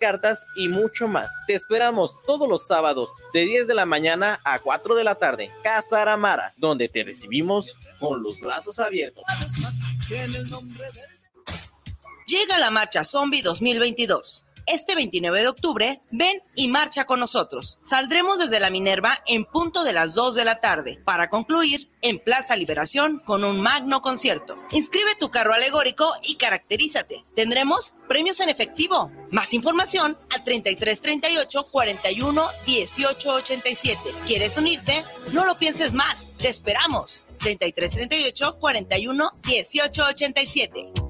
cartas y mucho más. Te esperamos todos los sábados de 10 de la mañana a 4 de la tarde. Casa Aramara, donde te recibimos con los brazos abiertos. Llega la marcha Zombie 2022 este 29 de octubre, ven y marcha con nosotros. Saldremos desde la Minerva en punto de las 2 de la tarde para concluir en Plaza Liberación con un magno concierto. Inscribe tu carro alegórico y caracterízate. Tendremos premios en efectivo. Más información a 3338 41 18 87. ¿Quieres unirte? No lo pienses más. Te esperamos. 3338 41 18 87.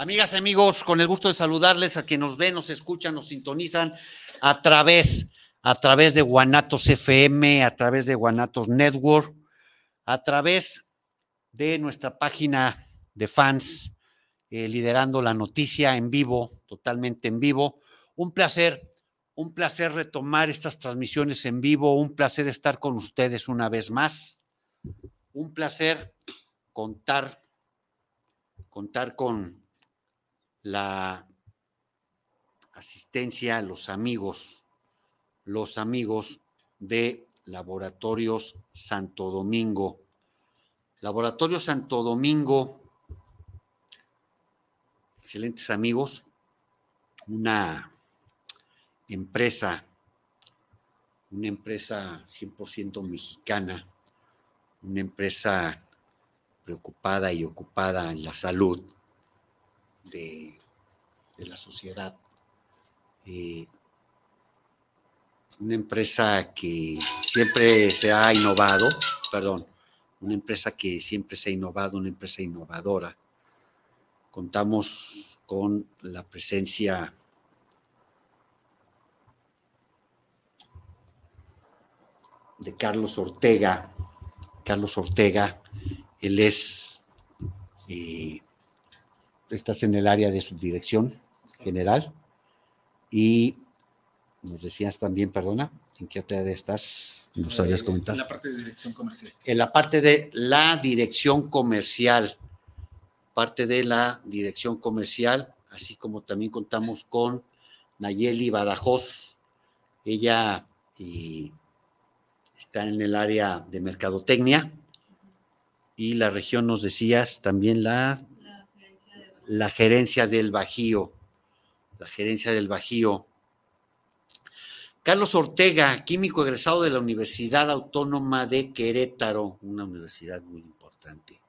Amigas, amigos, con el gusto de saludarles a quienes nos ven, nos escuchan, nos sintonizan a través, a través de Guanatos FM, a través de Guanatos Network, a través de nuestra página de fans, eh, liderando la noticia en vivo, totalmente en vivo. Un placer, un placer retomar estas transmisiones en vivo, un placer estar con ustedes una vez más, un placer contar, contar con la asistencia, los amigos, los amigos de Laboratorios Santo Domingo. Laboratorio Santo Domingo, excelentes amigos, una empresa, una empresa 100% mexicana, una empresa preocupada y ocupada en la salud, de, la sociedad. Eh, una empresa que siempre se ha innovado, perdón, una empresa que siempre se ha innovado, una empresa innovadora. Contamos con la presencia de Carlos Ortega. Carlos Ortega, él es eh, estás en el área de subdirección general y nos decías también, perdona, ¿en qué otra área estás? Nos eh, habías comentado. En la parte de dirección comercial. En la parte de la dirección comercial, parte de la dirección comercial, así como también contamos con Nayeli Badajoz. Ella eh, está en el área de mercadotecnia y la región, nos decías, también la la gerencia del Bajío, la gerencia del Bajío. Carlos Ortega, químico egresado de la Universidad Autónoma de Querétaro, una universidad muy importante.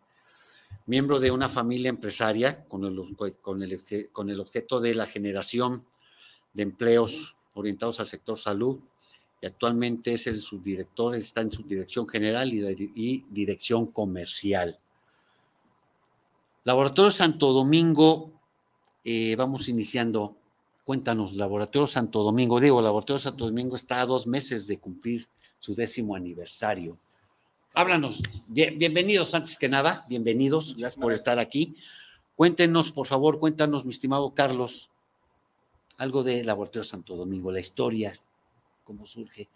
Miembro de una familia empresaria con el, con el, con el objeto de la generación de empleos orientados al sector salud y actualmente es el subdirector, está en subdirección general y, y dirección comercial. Laboratorio Santo Domingo, eh, vamos iniciando. Cuéntanos, Laboratorio Santo Domingo. Digo, Laboratorio Santo Domingo está a dos meses de cumplir su décimo aniversario. Háblanos, bienvenidos antes que nada, bienvenidos, gracias por estar aquí. Cuéntenos, por favor, cuéntanos, mi estimado Carlos, algo de Laboratorio Santo Domingo, la historia, cómo surge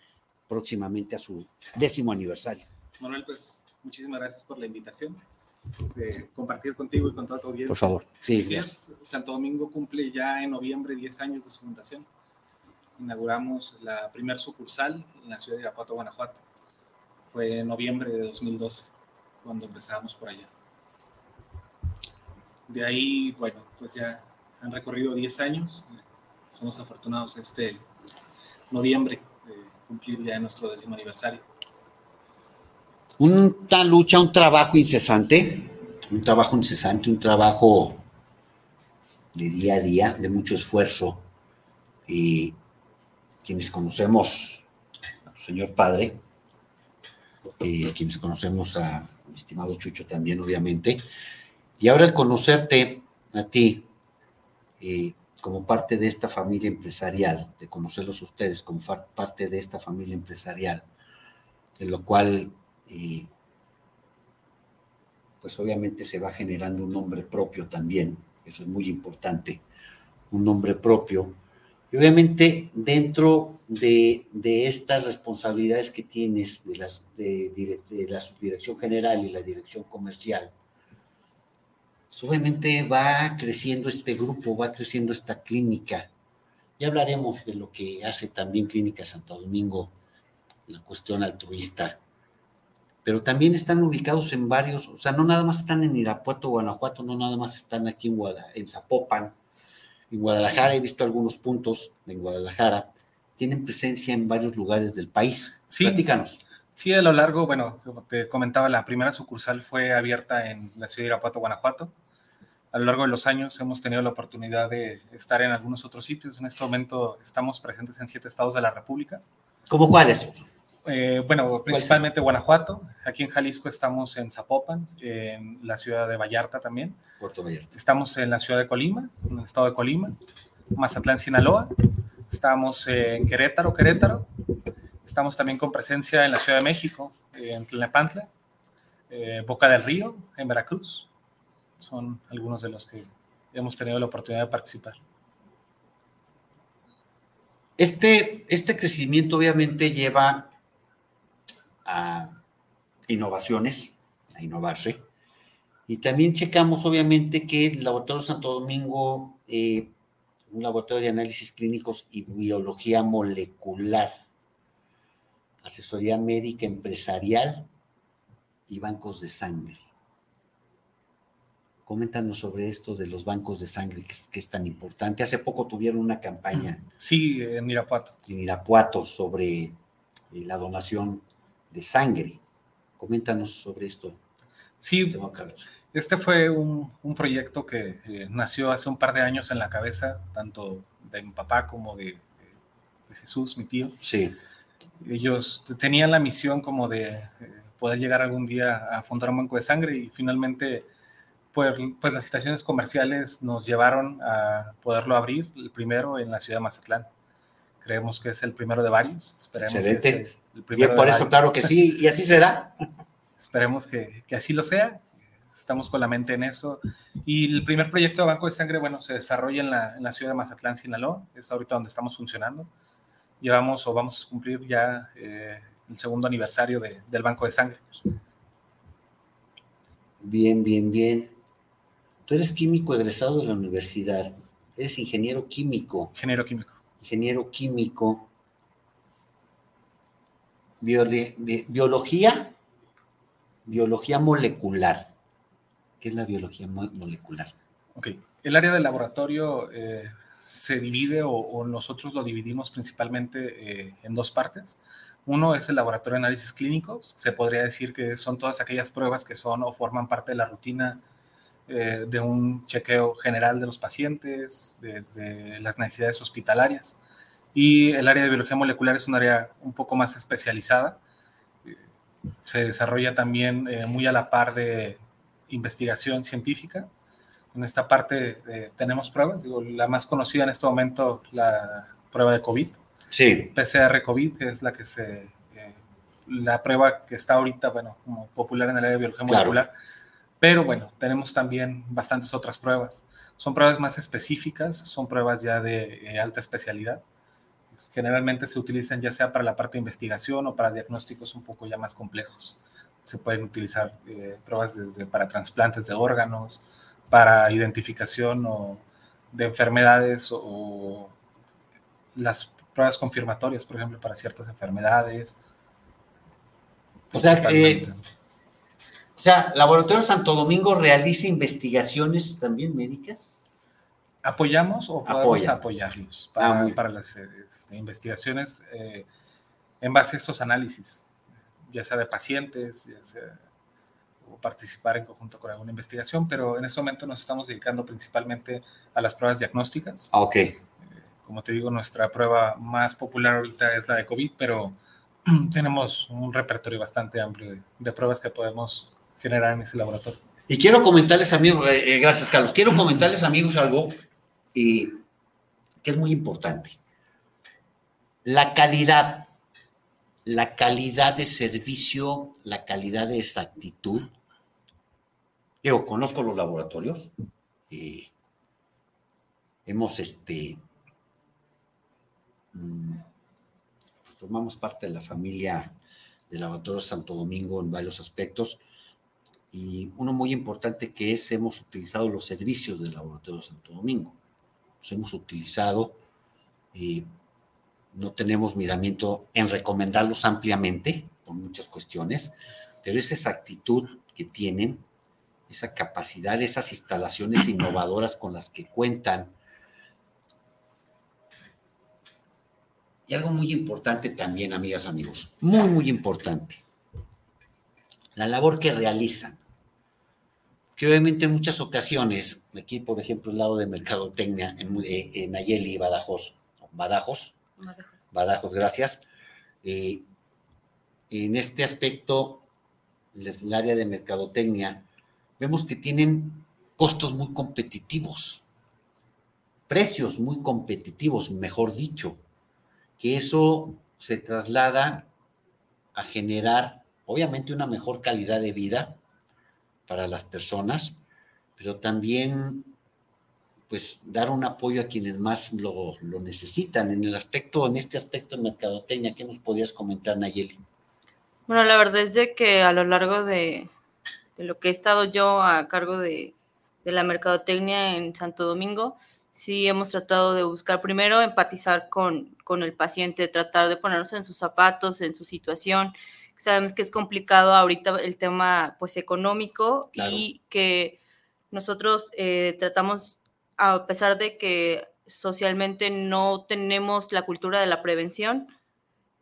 próximamente a su décimo aniversario. Manuel, pues muchísimas gracias por la invitación. Compartir contigo y con toda tu audiencia. Por favor. Sí, Así es, Santo Domingo cumple ya en noviembre 10 años de su fundación. Inauguramos la primer sucursal en la ciudad de Irapuato, Guanajuato. Fue en noviembre de 2012 cuando empezamos por allá. De ahí, bueno, pues ya han recorrido 10 años. Somos afortunados este noviembre de cumplir ya nuestro décimo aniversario. Una lucha, un trabajo incesante, un trabajo incesante, un trabajo de día a día, de mucho esfuerzo. Y quienes conocemos al señor padre, y quienes conocemos a mi estimado Chucho también, obviamente, y ahora el conocerte a ti eh, como parte de esta familia empresarial, de conocerlos ustedes como parte de esta familia empresarial, de lo cual, eh, pues obviamente se va generando un nombre propio también, eso es muy importante, un nombre propio. Y obviamente dentro de, de estas responsabilidades que tienes de, las, de la subdirección general y la dirección comercial, pues, obviamente va creciendo este grupo, va creciendo esta clínica. Ya hablaremos de lo que hace también Clínica Santo Domingo, la cuestión altruista. Pero también están ubicados en varios, o sea, no nada más están en Irapuato, Guanajuato, no nada más están aquí en, en Zapopan, en Guadalajara, he visto algunos puntos en Guadalajara, tienen presencia en varios lugares del país. Sí. Platícanos. Sí, a lo largo, bueno, como te comentaba, la primera sucursal fue abierta en la ciudad de Irapuato, Guanajuato a lo largo de los años hemos tenido la oportunidad de estar en algunos otros sitios. En este momento estamos presentes en siete estados de la República. ¿Cómo cuáles? Eh, bueno, principalmente Guanajuato. Aquí en Jalisco estamos en Zapopan, en la ciudad de Vallarta también. Puerto Vallarta. Estamos en la ciudad de Colima, en el estado de Colima. Mazatlán, Sinaloa. Estamos en Querétaro, Querétaro. Estamos también con presencia en la Ciudad de México, en Tlalnepantla, eh, Boca del Río, en Veracruz son algunos de los que hemos tenido la oportunidad de participar. Este, este crecimiento obviamente lleva a innovaciones, a innovarse, y también checamos obviamente que el Laboratorio Santo Domingo, eh, un laboratorio de análisis clínicos y biología molecular, asesoría médica empresarial y bancos de sangre. Coméntanos sobre esto de los bancos de sangre, que es, tan importante. Hace poco tuvieron una campaña. Sí, en Irapuato. En Irapuato sobre eh, la donación de sangre. Coméntanos sobre esto. Sí, este fue un, proyecto que eh, nació hace un par de años en la cabeza, tanto de mi papá como de, de Jesús, mi tío. Sí. Ellos tenían la misión como de eh, poder llegar algún día a fundar un banco de sangre y finalmente pues, pues las estaciones comerciales nos llevaron a poderlo abrir, el primero en la ciudad de Mazatlán. Creemos que es el primero de varios. Esperemos Que el primero y por eso, claro que sí, y así será. Esperemos que, que, así lo sea. Estamos con la mente en eso. Y el primer proyecto de Banco de Sangre, bueno, se desarrolla en la, en la ciudad de Mazatlán, Sinaloa. Es ahorita donde estamos funcionando. Llevamos o vamos a cumplir ya eh, el segundo aniversario de, del Banco de Sangre. Bien, bien, bien. Tú eres químico egresado de la universidad, eres ingeniero químico. Ingeniero químico. Ingeniero químico. biología, biología molecular. ¿Qué es la biología molecular? Ok, el área del laboratorio eh, se divide o, nosotros lo dividimos principalmente eh, en dos partes. Uno es el laboratorio de análisis clínicos. Se podría decir que son todas aquellas pruebas que son o forman parte de la rutina eh, de un chequeo general de los pacientes, desde las necesidades hospitalarias. Y el área de biología molecular es un área un poco más especializada. Se desarrolla también eh, muy a la par de investigación científica. En esta parte eh, tenemos pruebas, digo, la más conocida en este momento, la prueba de COVID. Sí. PCR COVID, que es la que se, la prueba que está ahorita, bueno, como popular en el área de biología molecular pero bueno, tenemos también bastantes otras pruebas. Son pruebas más específicas, son pruebas ya de eh, alta especialidad. Generalmente se utilizan ya sea para la parte de investigación o para diagnósticos un poco ya más complejos. se pueden utilizar eh, pruebas desde para trasplantes de órganos, para identificación o de enfermedades o, las pruebas confirmatorias, por ejemplo, para ciertas enfermedades. O sea, eh, sea, Laboratorio Santo Domingo realiza investigaciones también médicas. Apoyamos o podemos apoyarlos para, ah, las este, investigaciones eh, en base a estos análisis, ya sea de pacientes, ya sea o participar en conjunto con alguna investigación, pero en este momento nos estamos dedicando principalmente a las pruebas diagnósticas. Ah, ok. Eh, como te digo, nuestra prueba más popular ahorita es la de COVID, pero tenemos un repertorio bastante amplio de, pruebas que podemos generar en ese laboratorio. Y quiero comentarles, amigos, eh, gracias Carlos, quiero comentarles, amigos, algo que es muy importante. La calidad, la calidad de servicio, la calidad de exactitud. Yo conozco los laboratorios, eh, hemos este, mm, formamos parte de la familia del Laboratorio Santo Domingo en varios aspectos y uno muy importante que es hemos utilizado los servicios del Laboratorio Santo Domingo hemos utilizado. y no tenemos miramiento en recomendarlos ampliamente por muchas cuestiones, pero es esa actitud que tienen, esa capacidad, esas instalaciones innovadoras con las que cuentan. Y algo muy importante también, amigas, amigos, muy, muy importante, la labor que realizan que obviamente en muchas ocasiones, aquí por ejemplo el lado de Mercadotecnia, en, eh, en Nayeli y Badajoz, Badajos, Badajos, gracias, eh, en este aspecto, el área de Mercadotecnia, vemos que tienen costos muy competitivos, precios muy competitivos, mejor dicho, que eso se traslada a generar, obviamente, una mejor calidad de vida, para las personas, pero también pues dar un apoyo a quienes más lo, necesitan. En el aspecto, en este aspecto de mercadotecnia, ¿qué nos podías comentar, Nayeli? Bueno, la verdad es de que a lo largo de, lo que he estado yo a cargo de, de, la mercadotecnia en Santo Domingo, sí hemos tratado de buscar primero empatizar con, con el paciente, tratar de ponernos en sus zapatos, en su situación, Sabemos que es complicado ahorita el tema pues económico y que nosotros eh, tratamos, a pesar de que socialmente no tenemos la cultura de la prevención,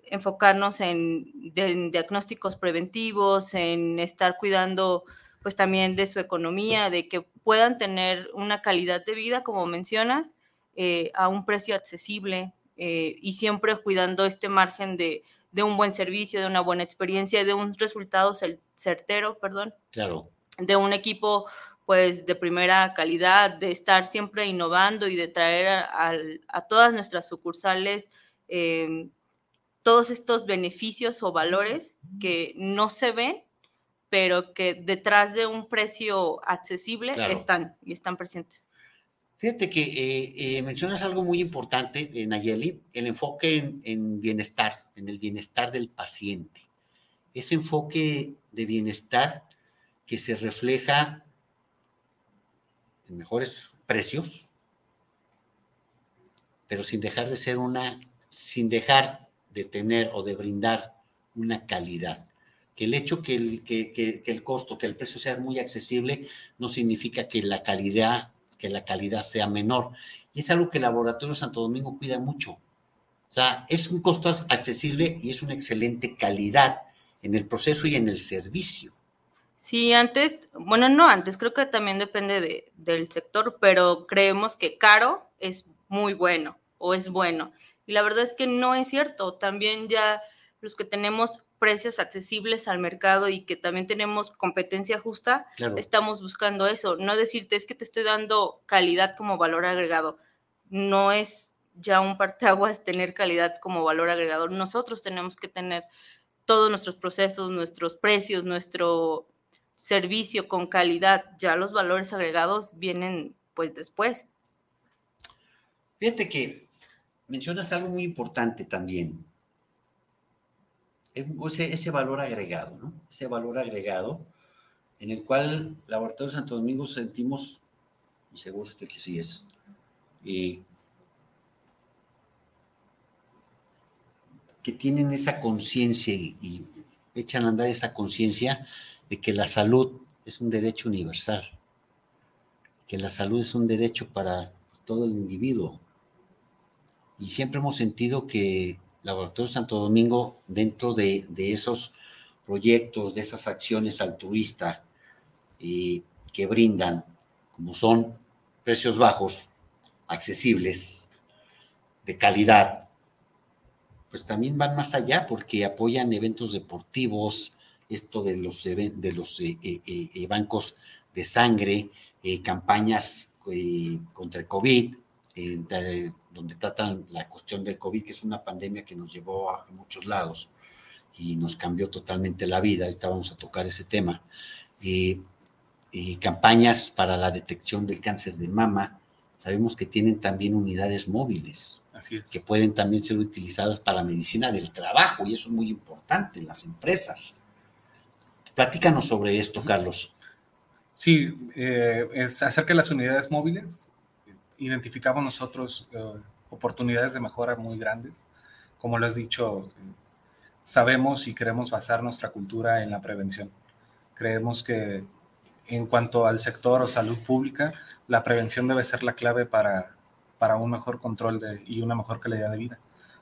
enfocarnos en, diagnósticos preventivos, en estar cuidando pues también de su economía, de que puedan tener una calidad de vida, como mencionas, eh, a un precio accesible eh, y siempre cuidando este margen de, de un buen servicio, de una buena experiencia, de un resultado certero, perdón. Claro. De un equipo pues de primera calidad, de estar siempre innovando y de traer a, todas nuestras sucursales em, todos estos beneficios o valores que no se ven, pero que detrás de un precio accesible están y están presentes. Fíjate que eh, eh, mencionas algo muy importante, eh, Nayeli, el enfoque en, bienestar, en el bienestar del paciente. Ese enfoque de bienestar que se refleja en mejores precios, pero sin dejar de ser una, sin dejar de tener o de brindar una calidad. Que el hecho que el, que el costo, que el precio sea muy accesible, no significa que la calidad que la calidad sea menor. Y es algo que el Laboratorio Santo Domingo cuida mucho. O sea, es un costo accesible y es una excelente calidad en el proceso y en el servicio. Sí, antes, bueno, no antes, creo que también depende del sector, pero creemos que caro es muy bueno o es bueno. Y la verdad es que no es cierto. También ya los que tenemos precios accesibles al mercado y que también tenemos competencia justa, estamos buscando eso. No decirte es que te estoy dando calidad como valor agregado. No es ya un parteaguas tener calidad como valor agregado. Nosotros tenemos que tener todos nuestros procesos, nuestros precios, nuestro servicio con calidad. Ya los valores agregados vienen pues después. Fíjate que mencionas algo muy importante también ese, ese valor agregado, ¿no? Ese valor agregado en el cual Laboratorio Santo Domingo sentimos, y seguro estoy que sí es, eh, que tienen esa conciencia y, echan a andar esa conciencia de que la salud es un derecho universal, que la salud es un derecho para todo el individuo. Y siempre hemos sentido que Laboratorio Santo Domingo, dentro de, esos proyectos, de esas acciones altruistas eh, que brindan, como son precios bajos, accesibles, de calidad, pues también van más allá porque apoyan eventos deportivos, esto de los, de los eh, eh, bancos de sangre, campañas contra el COVID, donde tratan la cuestión del COVID, que es una pandemia que nos llevó a muchos lados y nos cambió totalmente la vida. Ahorita vamos a tocar ese tema. campañas para la detección del cáncer de mama. Sabemos que tienen también unidades móviles que pueden también ser utilizadas para la medicina del trabajo, y eso es muy importante en las empresas. Platícanos sobre esto, Carlos. Sí, eh, es acerca de las unidades móviles. Identificamos nosotros eh, oportunidades de mejora muy grandes. Como lo has dicho, sabemos y queremos basar nuestra cultura en la prevención. Creemos que en cuanto al sector o salud pública, la prevención debe ser la clave para para un mejor control y una mejor calidad de vida.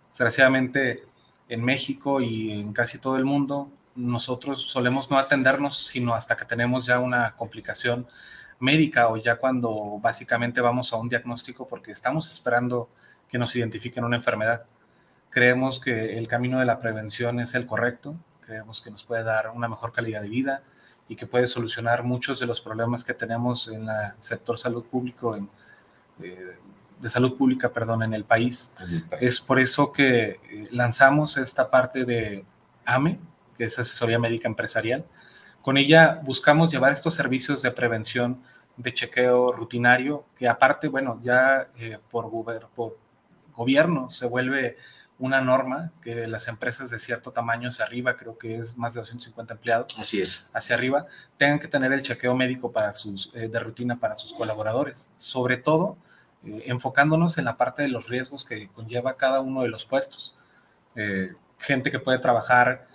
Desgraciadamente, en México y en casi todo el mundo, nosotros solemos no atendernos sino hasta que tenemos ya una complicación médica o ya cuando básicamente vamos a un diagnóstico porque estamos esperando que nos identifiquen una enfermedad. Creemos que el camino de la prevención es el correcto, creemos que nos puede dar una mejor calidad de vida y que puede solucionar muchos de los problemas que tenemos en el sector salud público en, eh, de salud pública, perdón, en el país. Es por eso que eh, lanzamos esta parte de AME, que es Asesoría Médica Empresarial. Con ella buscamos llevar estos servicios de prevención, de chequeo rutinario, que aparte, bueno, ya eh, por, por gobierno se vuelve una norma que las empresas de cierto tamaño hacia arriba, creo que es más de 250 empleados, así es, hacia arriba, tengan que tener el chequeo médico para sus, eh, de rutina para sus colaboradores. Sobre todo, eh, enfocándonos en la parte de los riesgos que conlleva cada uno de los puestos. Eh, gente que puede trabajar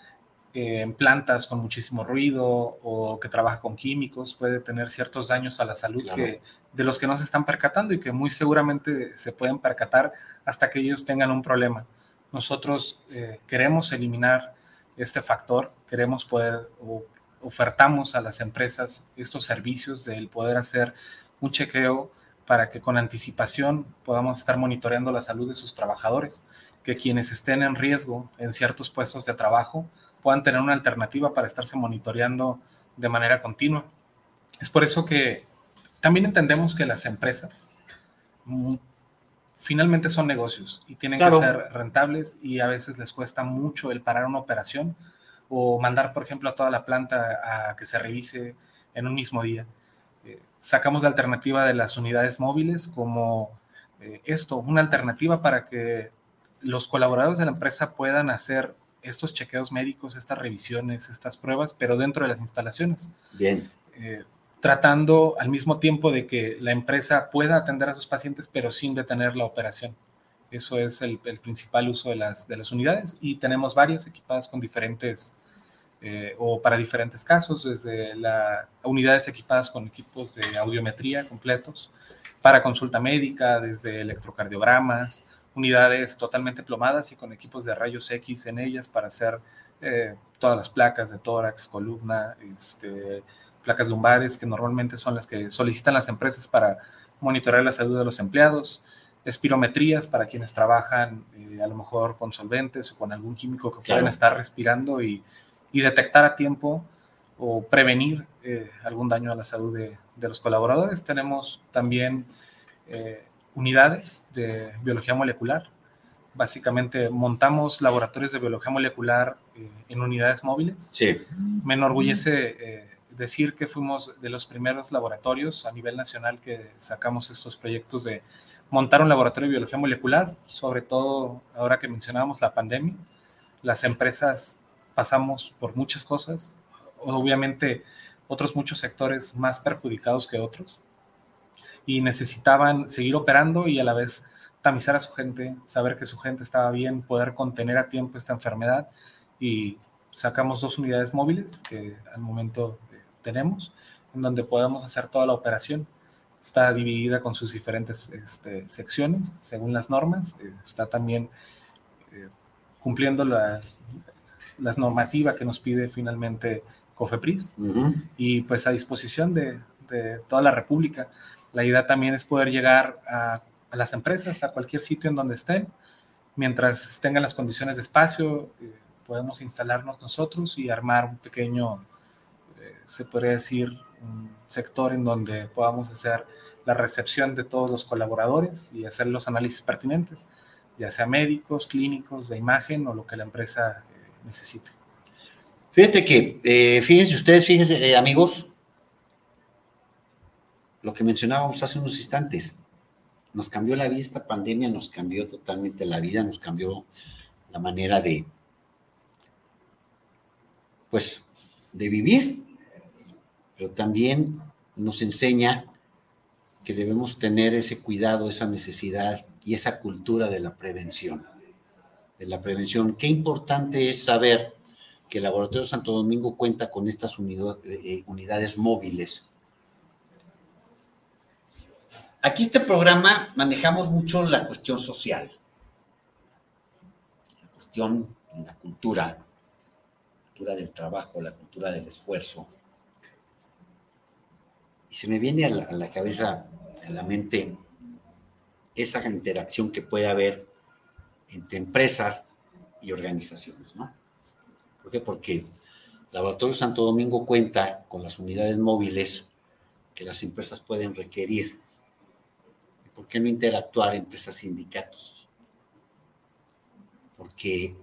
eh, en plantas con muchísimo ruido o que trabaja con químicos puede tener ciertos daños a la salud que, de los que no se están percatando y que muy seguramente se pueden percatar hasta que ellos tengan un problema. Nosotros queremos eliminar este factor, queremos poder o ofertamos a las empresas estos servicios del poder hacer un chequeo para que con anticipación podamos estar monitoreando la salud de sus trabajadores, que quienes estén en riesgo en ciertos puestos de trabajo puedan tener una alternativa para estarse monitoreando de manera continua. Es por eso que también entendemos que las empresas mm, finalmente son negocios y tienen que ser rentables y a veces les cuesta mucho el parar una operación o mandar, por ejemplo, a toda la planta a que se revise en un mismo día sacamos la alternativa de las unidades móviles como eh, esto, una alternativa para que los colaboradores de la empresa puedan hacer estos chequeos médicos, estas revisiones, estas pruebas, pero dentro de las instalaciones. Bien. Eh, tratando al mismo tiempo de que la empresa pueda atender a sus pacientes, pero sin detener la operación. Eso es el, el principal uso de las, de las unidades y tenemos varias equipadas con diferentes eh, o para diferentes casos, desde las unidades equipadas con equipos de audiometría completos, para consulta médica, desde electrocardiogramas, unidades totalmente plomadas y con equipos de rayos X en ellas para hacer eh, todas las placas de tórax, columna, este, placas lumbares, que normalmente son las que solicitan las empresas para monitorear la salud de los empleados, espirometrías para quienes trabajan eh, a lo mejor con solventes o con algún químico que pueden estar respirando y y detectar a tiempo o prevenir eh, algún daño a la salud de, los colaboradores. Tenemos también eh, unidades de biología molecular. Básicamente montamos laboratorios de biología molecular eh, en unidades móviles. Sí. Me enorgullece decir que fuimos de los primeros laboratorios a nivel nacional que sacamos estos proyectos de montar un laboratorio de biología molecular, sobre todo ahora que mencionábamos la pandemia. Las empresas pasamos por muchas cosas, obviamente otros muchos sectores más perjudicados que otros, y necesitaban seguir operando y a la vez tamizar a su gente, saber que su gente estaba bien, poder contener a tiempo esta enfermedad y sacamos dos unidades móviles que al momento eh, tenemos, en donde podemos hacer toda la operación. Está dividida con sus diferentes este, secciones según las normas. Eh, está también eh, cumpliendo las, las normativas que nos pide finalmente COFEPRIS y pues a disposición de, de, toda la República. La idea también es poder llegar a, las empresas, a cualquier sitio en donde estén, mientras tengan las condiciones de espacio, eh, podemos instalarnos nosotros y armar un pequeño, eh, se podría decir, sector en donde podamos hacer la recepción de todos los colaboradores y hacer los análisis pertinentes, ya sea médicos, clínicos, de imagen o lo que la empresa eh, necesite. Fíjate que, fíjense ustedes, fíjense, amigos, lo que mencionábamos hace unos instantes, nos cambió la vida esta pandemia, nos cambió totalmente la vida, nos cambió la manera de, pues, de vivir, pero también nos enseña que debemos tener ese cuidado, esa necesidad y esa cultura de la prevención. De la prevención. Qué importante es saber que el Laboratorio Santo Domingo cuenta con estas eh, unidades móviles. Aquí este programa manejamos mucho la cuestión social, la cuestión de la cultura, la cultura del trabajo, la cultura del esfuerzo. Y se me viene a la, cabeza, a la mente, esa interacción que puede haber entre empresas y organizaciones, ¿no? ¿Por qué? Porque Laboratorio Santo Domingo cuenta con las unidades móviles que las empresas pueden requerir. ¿Por qué no interactuar empresas sindicatos? Porque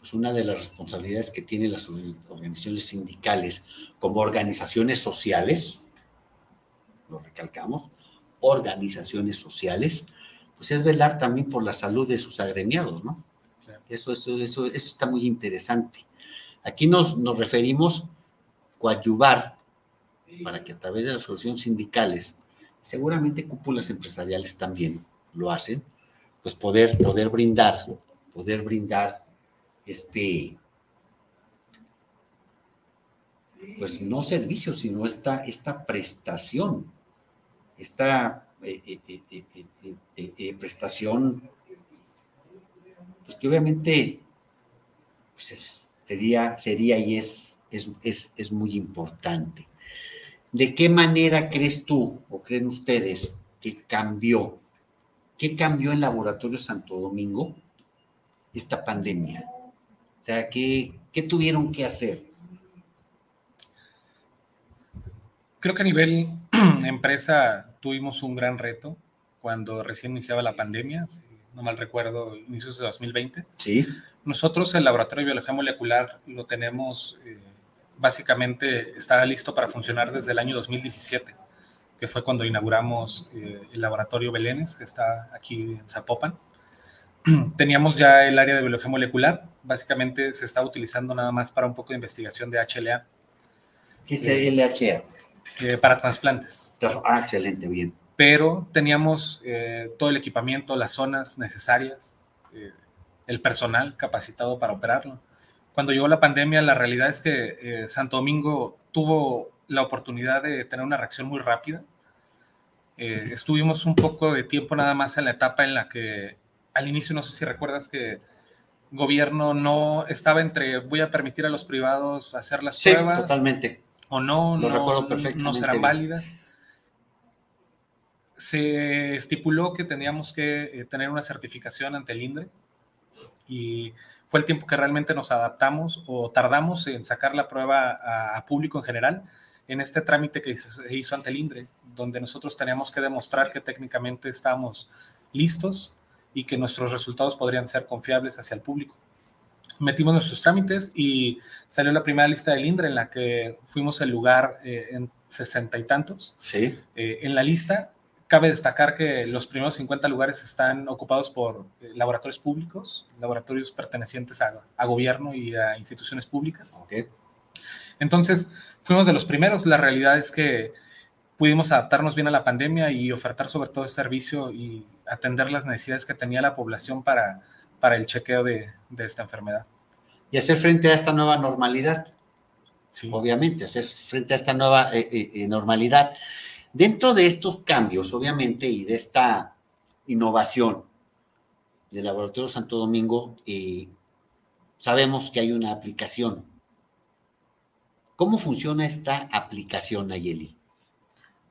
pues una de las responsabilidades que tienen las organizaciones sindicales como organizaciones sociales, lo recalcamos, organizaciones sociales, pues es velar también por la salud de sus agremiados, ¿no? Eso, eso, eso, eso está muy interesante. Aquí nos, nos referimos coadyuvar para que a través de las soluciones sindicales, seguramente cúpulas empresariales también lo hacen, pues poder, poder brindar, poder brindar este, pues no servicio, sino esta, esta prestación, esta eh, eh, eh, prestación, pues que obviamente pues es, sería, sería y es, es, es, muy importante. ¿De qué manera crees tú o creen ustedes que cambió? ¿Qué cambió en Laboratorio Santo Domingo esta pandemia? O sea, ¿qué, qué tuvieron que hacer? Creo que a nivel empresa tuvimos un gran reto cuando recién iniciaba la pandemia, si no mal recuerdo, inicios de 2020. Sí. Nosotros el laboratorio de biología molecular lo tenemos, eh, básicamente está listo para funcionar desde el año 2017, que fue cuando inauguramos eh, el laboratorio Belénes, que está aquí en Zapopan. Teníamos ya el área de biología molecular, básicamente se está utilizando nada más para un poco de investigación de HLA. ¿Qué es el HLA? Eh, para trasplantes. Ah, excelente, bien. Pero teníamos eh, todo el equipamiento, las zonas necesarias, eh, el personal capacitado para operarlo. Cuando llegó la pandemia, la realidad es que eh, Santo Domingo tuvo la oportunidad de tener una reacción muy rápida. Eh, estuvimos un poco de tiempo nada más en la etapa en la que al inicio, no sé si recuerdas que gobierno no estaba entre voy a permitir a los privados hacer las sí, pruebas totalmente. o no, Lo no, recuerdo perfectamente no serán bien. válidas. Se estipuló que teníamos que eh, tener una certificación ante el INDRE y fue el tiempo que realmente nos adaptamos o tardamos en sacar la prueba a, a público en general en este trámite que hizo- se hizo ante el INDRE, donde nosotros teníamos que demostrar que técnicamente estábamos listos y que nuestros resultados podrían ser confiables hacia el público. Metimos nuestros trámites y salió la primera lista del INDRE en la que fuimos el lugar eh, en sesenta y tantos Sí. eh, en la lista Cabe destacar que los primeros 50 lugares están ocupados por eh, laboratorios públicos, laboratorios pertenecientes a, a gobierno y a instituciones públicas. Ok. Entonces, fuimos de los primeros. La realidad es que pudimos adaptarnos bien a la pandemia y ofertar sobre todo el servicio y atender las necesidades que tenía la población para, para el chequeo de, de esta enfermedad. Y hacer frente a esta nueva normalidad, Sí. obviamente, hacer frente a esta nueva eh, eh, eh, normalidad. Dentro de estos cambios, obviamente, y de esta innovación del Laboratorio Santo Domingo, eh, sabemos que hay una aplicación. ¿Cómo funciona esta aplicación, Nayeli?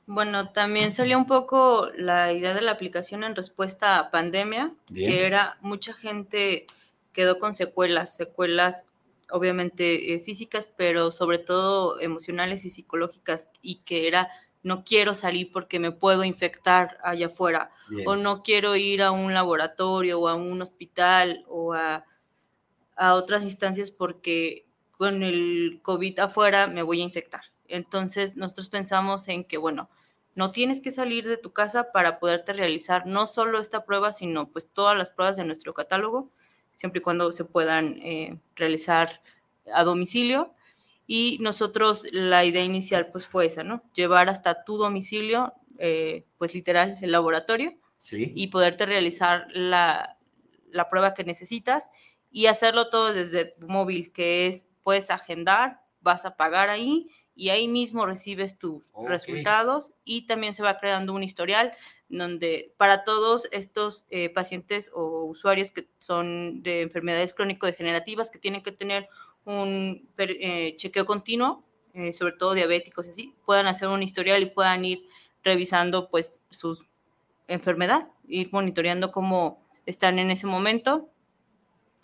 Bueno, también salió un poco la idea de la aplicación en respuesta a pandemia, Bien. que era mucha gente quedó con secuelas, secuelas obviamente eh, físicas, pero sobre todo emocionales y psicológicas, y que era no quiero salir porque me puedo infectar allá afuera, Bien. o no quiero ir a un laboratorio o a un hospital o a, a otras instancias porque con el COVID afuera me voy a infectar. Entonces nosotros pensamos en que, bueno, no tienes que salir de tu casa para poderte realizar no solo esta prueba, sino pues todas las pruebas de nuestro catálogo, siempre y cuando se puedan eh, realizar a domicilio. Y nosotros la idea inicial pues fue esa, ¿no? Llevar hasta tu domicilio, eh, pues literal, el laboratorio Sí. y poderte realizar la, la prueba que necesitas y hacerlo todo desde tu móvil, que es, puedes agendar, vas a pagar ahí y ahí mismo recibes tus resultados y también se va creando un historial donde para todos estos eh, pacientes o usuarios que son de enfermedades crónico-degenerativas que tienen que tener un eh, chequeo continuo, eh, sobre todo diabéticos y así, puedan hacer un historial y puedan ir revisando pues sus enfermedad, ir monitoreando cómo están en ese momento.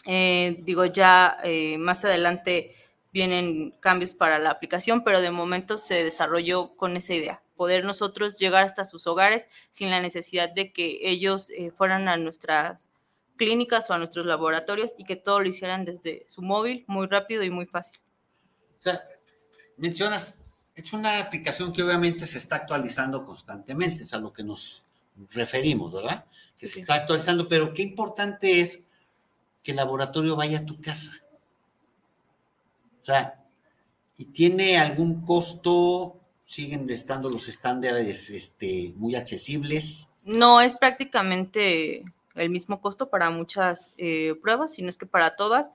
Eh, digo, ya eh, más adelante vienen cambios para la aplicación, pero de momento se desarrolló con esa idea, poder nosotros llegar hasta sus hogares sin la necesidad de que ellos eh, fueran a nuestras clínicas o a nuestros laboratorios y que todo lo hicieran desde su móvil, muy rápido y muy fácil. O sea, mencionas, es una aplicación que obviamente se está actualizando constantemente, es a lo que nos referimos, ¿verdad? Que se Sí. está actualizando, pero qué importante es que el laboratorio vaya a tu casa. O sea, ¿y tiene algún costo? ¿Siguen estando los estándares este, muy accesibles? No es prácticamente el mismo costo para muchas eh, pruebas, sino es que para todas,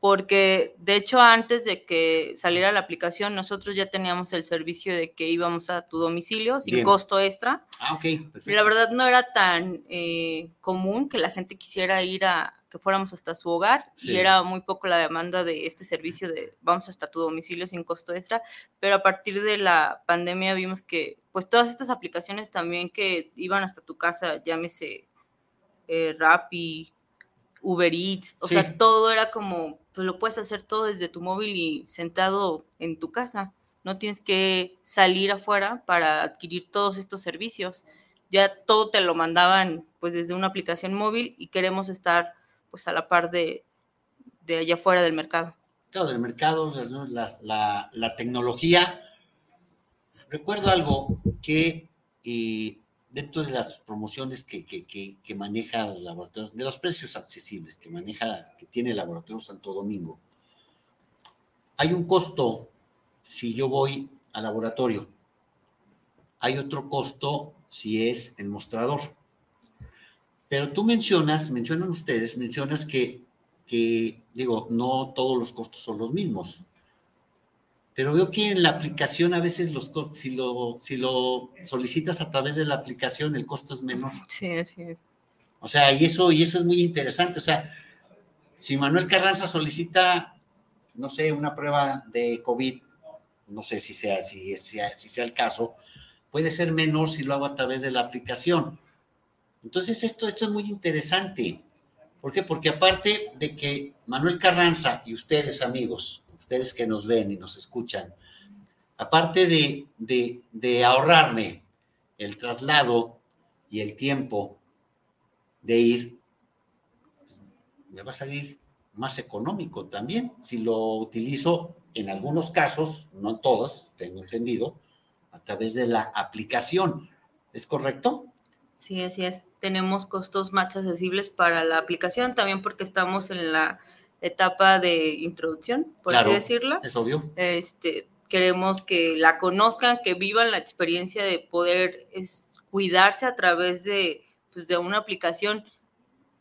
porque de hecho antes de que saliera la aplicación, nosotros ya teníamos el servicio de que íbamos a tu domicilio sin Bien. costo extra. Ah, ok, perfecto. La verdad no era tan eh, común que la gente quisiera ir a que fuéramos hasta su hogar Sí. y era muy poco la demanda de este servicio de vamos hasta tu domicilio sin costo extra, pero a partir de la pandemia vimos que pues todas estas aplicaciones también que iban hasta tu casa, llámese eh, Rappi, Uber Eats, o Sí. sea, todo era como, pues lo puedes hacer todo desde tu móvil y sentado en tu casa. No tienes que salir afuera para adquirir todos estos servicios. Ya todo te lo mandaban pues desde una aplicación móvil y queremos estar pues a la par de, de allá afuera del mercado. Claro, del mercado, la- la tecnología. Recuerdo algo que eh, dentro de las promociones que, que, que, maneja el laboratorio, de los precios accesibles que maneja, que tiene el laboratorio Santo Domingo, hay un costo si yo voy al laboratorio. Hay otro costo si es el mostrador. Pero tú mencionas, mencionan ustedes, mencionas que que, digo, no todos los costos son los mismos. Pero veo que en la aplicación a veces los si lo, si lo solicitas a través de la aplicación, el costo es menor. Sí, así es. O sea, y eso, y eso es muy interesante. O sea, si Manuel Carranza solicita, no sé, una prueba de COVID, no sé si sea, si sea, si sea el caso, puede ser menor si lo hago a través de la aplicación. Entonces, esto, esto es muy interesante. ¿Por qué? Porque aparte de que Manuel Carranza y ustedes, amigos, ustedes que nos ven y nos escuchan, aparte de, de, ahorrarme el traslado y el tiempo de ir, me va a salir más económico también si lo utilizo en algunos casos, no en todos, tengo entendido, a través de la aplicación. ¿Es correcto? Sí, así es. Tenemos costos más accesibles para la aplicación, también porque estamos en la etapa de introducción, por Claro. así decirlo. Es obvio. Este, queremos que la conozcan, que vivan la experiencia de poder es, cuidarse a través de, pues, de una aplicación.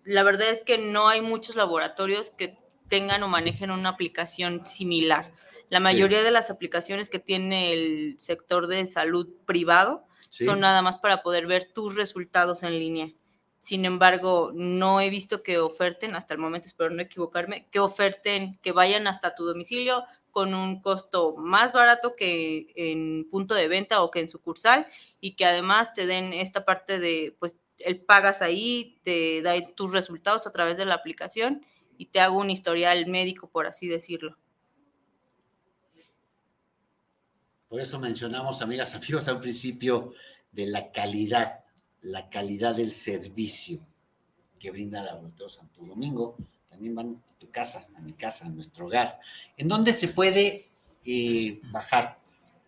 La verdad es que no hay muchos laboratorios que tengan o manejen una aplicación similar. La mayoría de las aplicaciones que tiene el sector de salud privado Sí. son nada más para poder ver tus resultados en línea. Sin embargo, no he visto que oferten, hasta el momento espero no equivocarme, que oferten, que vayan hasta tu domicilio con un costo más barato que en punto de venta o que en sucursal y que además te den esta parte de, pues, el pagas ahí, te da tus resultados a través de la aplicación y te hago un historial médico, por así decirlo. Por eso mencionamos, amigas, amigos, al principio de la calidad, la calidad del servicio que brinda Laboratorio Santo Domingo. También van a tu casa, a mi casa, a nuestro hogar. ¿En dónde se puede eh, bajar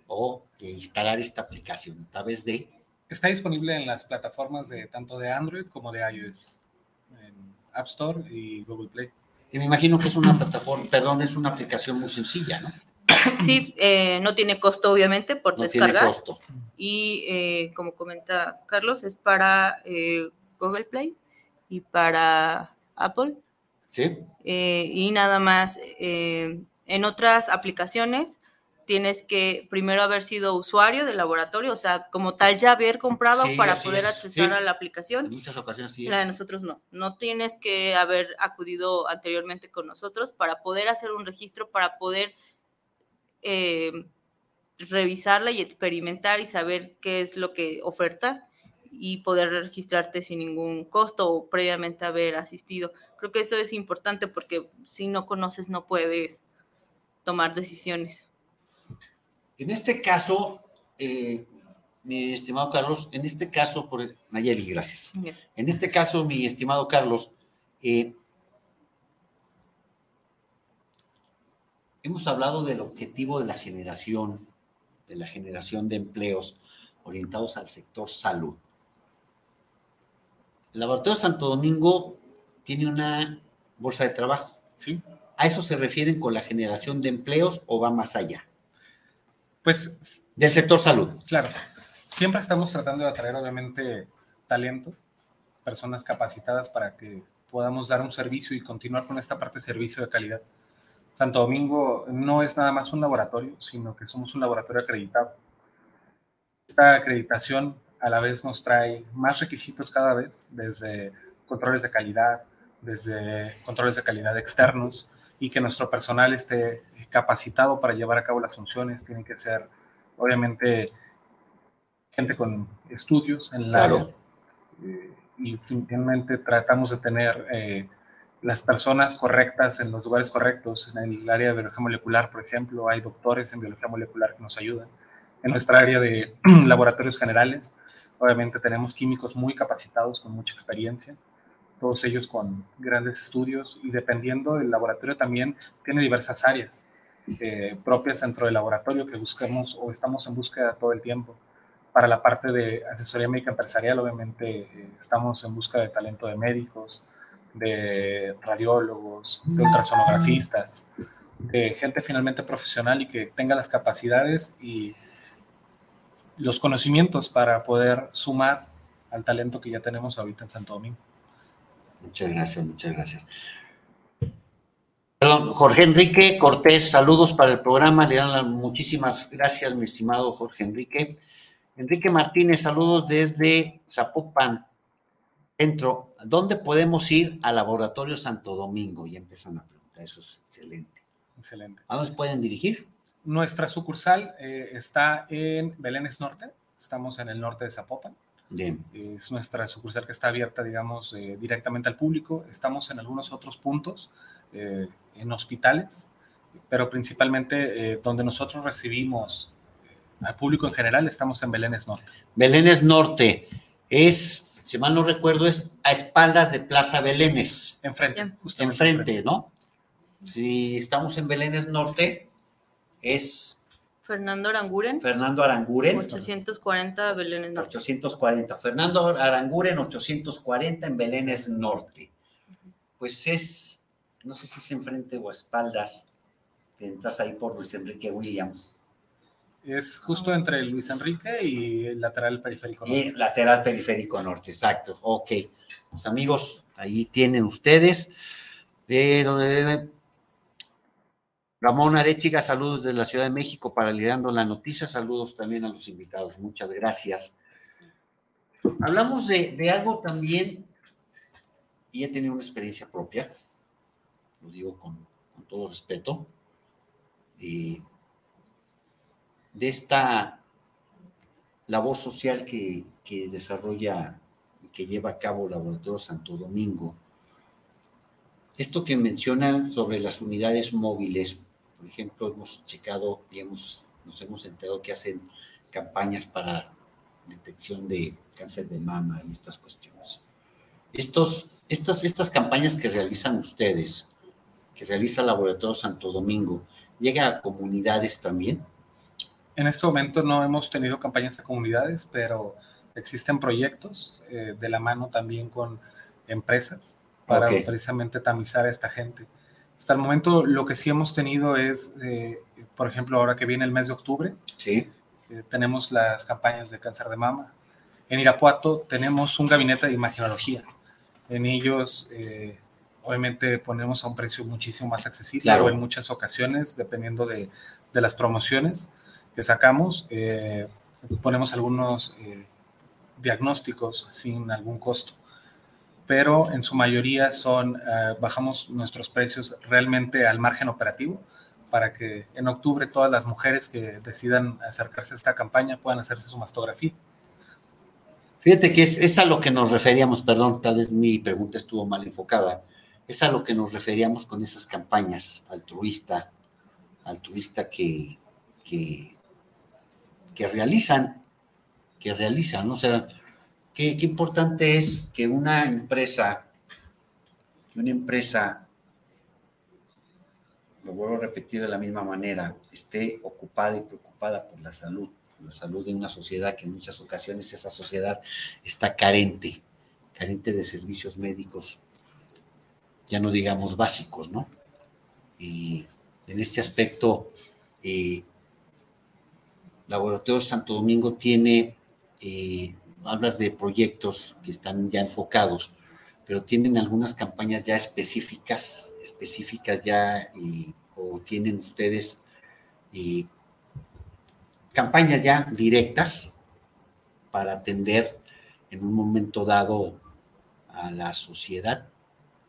o eh, instalar esta aplicación? A través de... Está disponible en las plataformas de tanto de Android como de iOS, en App Store y Google Play. y me imagino que es una plataforma, perdón, es una aplicación muy sencilla, ¿no? Sí, eh, no tiene costo obviamente por No tiene descargar. costo. y eh, como comenta Carlos, es para eh, Google Play y para Apple. ¿Sí? eh, y nada más, eh, en otras aplicaciones tienes que primero haber sido usuario del laboratorio, o sea, como tal ya haber comprado Sí, para poder es, accesar sí. a la En aplicación. muchas ocasiones sí es. La de nosotros no. No tienes que haber acudido anteriormente con nosotros para poder hacer un registro, para poder eh, revisarla y experimentar y saber qué es lo que oferta y poder registrarte sin ningún costo o previamente haber asistido. Creo que eso es importante porque si no conoces no puedes tomar decisiones. En este caso, eh, mi estimado Carlos, en este caso, por Nayeli, gracias. En este caso, mi estimado Carlos, eh, hemos hablado del objetivo de la generación, de la generación de empleos orientados al sector salud. El Laboratorio Santo Domingo tiene una bolsa de trabajo. ¿sí? ¿A eso se refieren con la generación de empleos o va más allá? Pues Del sector salud. Claro, siempre estamos tratando de atraer obviamente talento, personas capacitadas para que podamos dar un servicio y continuar con esta parte de servicio de calidad. Santo Domingo no es nada más un laboratorio, sino que somos un laboratorio acreditado. Esta acreditación a la vez nos trae más requisitos cada vez, desde controles de calidad, desde controles de calidad externos y que nuestro personal esté capacitado para llevar a cabo las funciones. Tiene que ser, obviamente, gente con estudios en la Claro. área. Eh, y finalmente tratamos de tener eh, las personas correctas en los lugares correctos. En el área de biología molecular, por ejemplo, hay doctores en biología molecular que nos ayudan. En nuestra área de laboratorios generales, obviamente tenemos químicos muy capacitados con mucha experiencia, todos ellos con grandes estudios y dependiendo del laboratorio también tiene diversas áreas eh, propias dentro del laboratorio que busquemos o estamos en búsqueda todo el tiempo. Para la parte de asesoría médica empresarial, obviamente eh, estamos en busca de talento de médicos, de radiólogos, de ultrasonografistas, de gente finalmente profesional y que tenga las capacidades y los conocimientos para poder sumar al talento que ya tenemos ahorita en Santo Domingo. Muchas gracias, muchas gracias. Perdón, Jorge Enrique Cortés, saludos para el programa. Le dan muchísimas gracias, mi estimado Jorge Enrique. Enrique Martínez, saludos desde Zapopan. Entro, ¿dónde podemos ir al Laboratorio Santo Domingo? Ya empiezan a preguntar, eso es excelente. Excelente. ¿A dónde se pueden dirigir? Nuestra sucursal eh, está en Belénes Norte, estamos en el norte de Zapopan. Bien, Es nuestra sucursal que está abierta, digamos, eh, directamente al público. Estamos en algunos otros puntos, eh, en hospitales, pero principalmente eh, donde nosotros recibimos eh, al público en general, estamos en Belénes Norte. Belénes Norte es, si mal no recuerdo, es a espaldas de Plaza Belénes. Enfrente. Enfrente, ¿no? Si estamos en Belénes Norte, es Fernando Aranguren. Fernando Aranguren. 840 Belénes Norte. 840. Fernando Aranguren, 840 en Belénes Norte. Pues es, no sé si es enfrente o a espaldas, te entras ahí por Luis Enrique Williams. Es justo entre Luis Enrique y el lateral periférico norte. Y lateral periférico norte, exacto. Ok. Pues amigos, ahí tienen ustedes. Eh, Ramón Arechiga, saludos desde la Ciudad de México para liderando la noticia. Saludos también a los invitados. Muchas gracias. Hablamos de, algo también, y he tenido una experiencia propia, lo digo con, todo respeto, de, de esta labor social que, que desarrolla y que lleva a cabo el Laboratorio Santo Domingo. Esto que mencionan sobre las unidades móviles, por ejemplo, hemos checado y hemos, nos hemos enterado que hacen campañas para detección de cáncer de mama y estas cuestiones. Estos, estas, estas campañas que realizan ustedes, que realiza el Laboratorio Santo Domingo, ¿llega a comunidades también? En este momento no hemos tenido campañas a comunidades, pero existen proyectos eh, de la mano también con empresas para precisamente tamizar a esta gente. Hasta el momento lo que sí hemos tenido es, eh, por ejemplo, ahora que viene el mes de octubre, sí. Eh, tenemos las campañas de cáncer de mama. En Irapuato tenemos un gabinete de imaginología. En ellos, obviamente, ponemos a un precio muchísimo más accesible o en muchas ocasiones, dependiendo de, de las promociones que sacamos, ponemos algunos diagnósticos sin algún costo pero en su mayoría son, eh, bajamos nuestros precios realmente al margen operativo para que en octubre todas las mujeres que decidan acercarse a esta campaña puedan hacerse su mastografía. Fíjate que es, a lo que nos referíamos, perdón, tal vez mi pregunta estuvo mal enfocada, es a lo que nos referíamos con esas campañas altruista, altruista que, que, que realizan, que realizan, o sea, qué, importante es que una empresa, una empresa, lo vuelvo a repetir de la misma manera, esté ocupada y preocupada por la salud, por la salud de una sociedad que en muchas ocasiones esa sociedad está carente, carente de servicios médicos, ya no digamos básicos, ¿no? Y en este aspecto, eh, Laboratorio Santo Domingo tiene eh, hablas de proyectos que están ya enfocados, pero tienen algunas campañas ya específicas, específicas ya, o tienen ustedes campañas ya directas para atender en un momento dado a la sociedad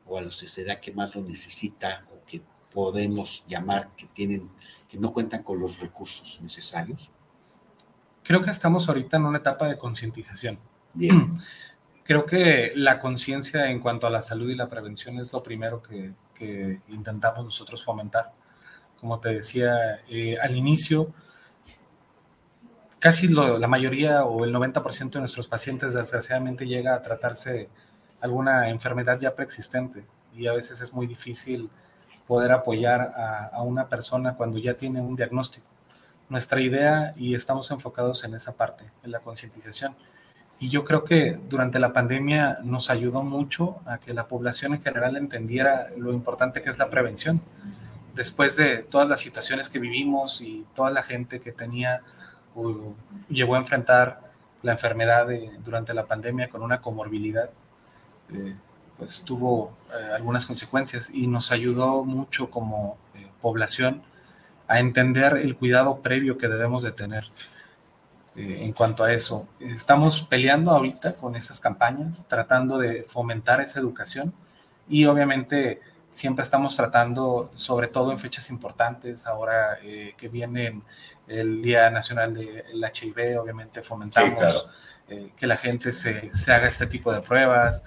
o a la sociedad que más lo necesita o que podemos llamar que tienen que no cuentan con los recursos necesarios creo que estamos ahorita en una etapa de concientización. Bien. Creo que la conciencia en cuanto a la salud y la prevención es lo primero que, intentamos nosotros fomentar. Como te decía eh, al inicio, casi la mayoría o el 90% de nuestros pacientes desgraciadamente llega a tratarse alguna enfermedad ya preexistente y a veces es muy difícil poder apoyar a una persona cuando ya tiene un diagnóstico nuestra idea y estamos enfocados en esa parte, en la concientización. Y yo creo que durante la pandemia nos ayudó mucho a que la población en general entendiera lo importante que es la prevención. Después de todas las situaciones que vivimos y toda la gente que tenía o llegó a enfrentar la enfermedad durante la pandemia con una comorbilidad, eh, pues tuvo eh, algunas consecuencias y nos ayudó mucho como eh, población a entender el cuidado previo que debemos de tener eh, en cuanto a eso. Estamos peleando ahorita con esas campañas, tratando de fomentar esa educación y obviamente siempre estamos tratando, sobre todo en fechas importantes, ahora eh, que viene el Día Nacional del HIV, obviamente fomentamos eh, que la gente se, se, haga este tipo de pruebas.